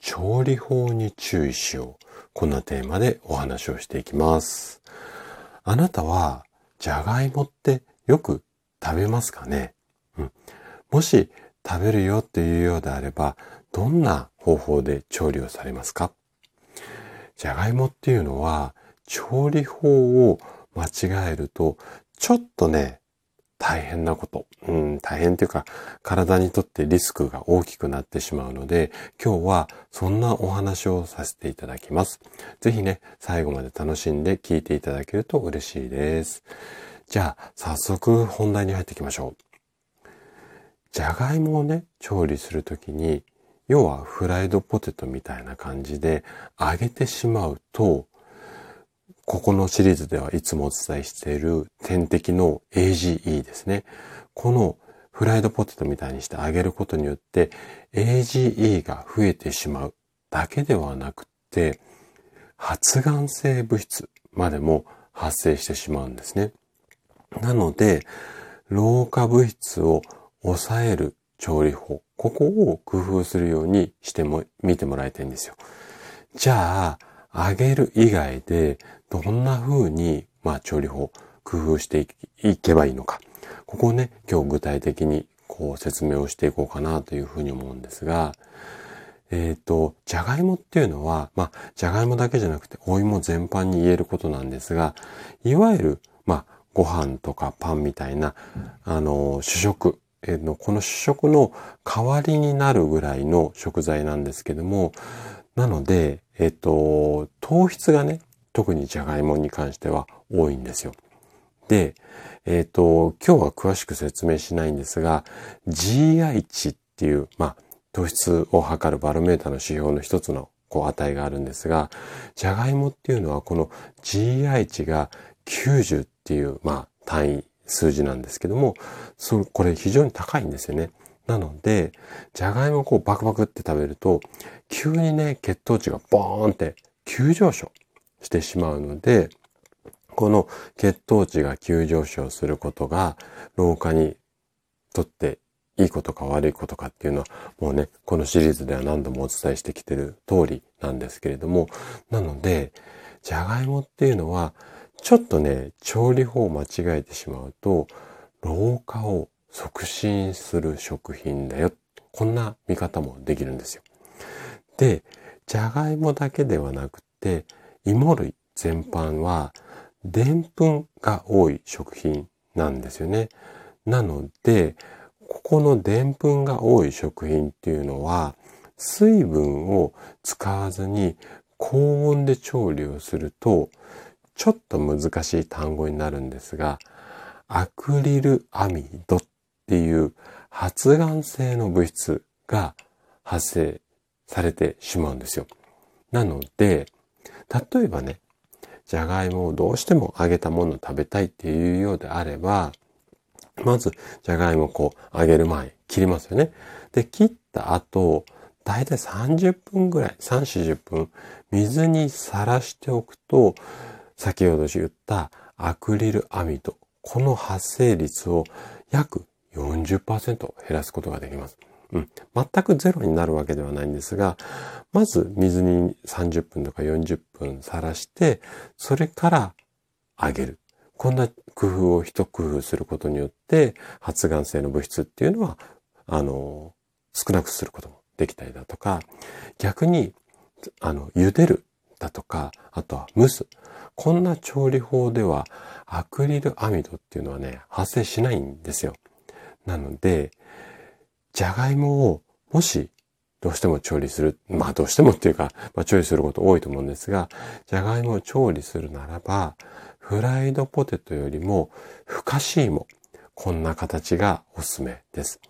調理法に注意しよう。こんなテーマでお話をしていきます。あなたはじゃがいもってよく食べますかね、うん、もし食べるよっていうようであれば、どんな方法で調理をされますか？じゃがいもっていうのは調理法を間違えるとちょっとね、大変なこと。うん、大変というか、体にとってリスクが大きくなってしまうので、今日はそんなお話をさせていただきます。ぜひね、最後まで楽しんで聞いていただけると嬉しいです。じゃあ、早速本題に入っていきましょう。じゃがいもをね、調理するときに、要はフライドポテトみたいな感じで揚げてしまうと、ここのシリーズではいつもお伝えしている天敵の AGE ですね。このフライドポテトみたいにして揚げることによって AGE が増えてしまうだけではなくて発がん性物質までも発生してしまうんですね。なので、老化物質を抑える調理法、ここを工夫するようにしても、見てもらいたいんですよ。じゃあ、揚げる以外でどんな風に、まあ、調理法、工夫していけばいいのか。ここをね、今日具体的にこう説明をしていこうかなというふうに思うんですが、えっ、ー、と、じゃがいもっていうのは、まあ、じゃがいもだけじゃなくて、お芋全般に言えることなんですが、いわゆる、まあ、ご飯とかパンみたいな、あの、主食、えー、の、この主食の代わりになるぐらいの食材なんですけども、なので、えっ、と、糖質がね、特にじゃがいもに関しては多いんですよ。で、えっ、と、今日は詳しく説明しないんですが、GI 値っていう、まあ、糖質を測るバロメーターの指標の一つのこう値があるんですが、じゃがいもっていうのはこの GI 値が90っていう、まあ、単位、数字なんですけども、そこれ非常に高いんですよね。なので、じゃがいもをこうバクバクって食べると、急にね、血糖値がボーンって急上昇してしまうので、この血糖値が急上昇することが老化にとっていいことか悪いことかっていうのはもうね、このシリーズでは何度もお伝えしてきてる通りなんですけれども、なので、じゃがいもっていうのはちょっとね、調理法を間違えてしまうと、老化を促進する食品だよ。こんな見方もできるんですよ。で、じゃがいもだけではなくて、芋類全般は、でんぷんが多い食品なんですよね。なので、ここのでんぷんが多い食品っていうのは、水分を使わずに高温で調理をすると、ちょっと難しい単語になるんですが、アクリルアミドっていう発がん性の物質が発生されてしまうんですよ。なので、例えばね、じゃがいもをどうしても揚げたものを食べたいっていうようであれば、まず、じゃがいもをこう揚げる前切りますよね。で、切った後、だいたい30分ぐらい、3、40分、水にさらしておくと、先ほど言ったアクリルアミド、この発生率を約40%減らすことができます。うん。全くゼロになるわけではないんですが、まず水に30分とか40分さらして、それから揚げる。こんな工夫を一工夫することによって、発がん性の物質っていうのは、あの、少なくすることもできたりだとか、逆に、あの、茹でるだとか、あとは蒸す。こんな調理法では、アクリルアミドっていうのはね、発生しないんですよ。なので、じゃがいもをもしどうしても調理する、まあどうしてもっていうか、まあ調理すること多いと思うんですが、じゃがいもを調理するならば、フライドポテトよりもふかし芋、こんな形がおすすめです。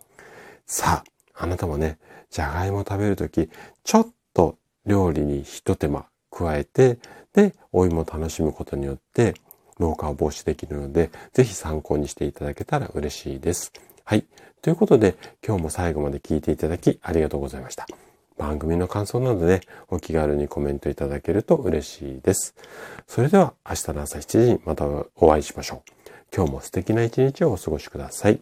さあ、あなたもね、じゃがいも食べるとき、ちょっと料理に一手間加えて、で、お芋を楽しむことによって、老化を防止できるので、ぜひ参考にしていただけたら嬉しいです。はい。ということで、今日も最後まで聞いていただきありがとうございました。番組の感想などでお気軽にコメントいただけると嬉しいです。それでは明日の朝7時にまたお会いしましょう。今日も素敵な一日をお過ごしください。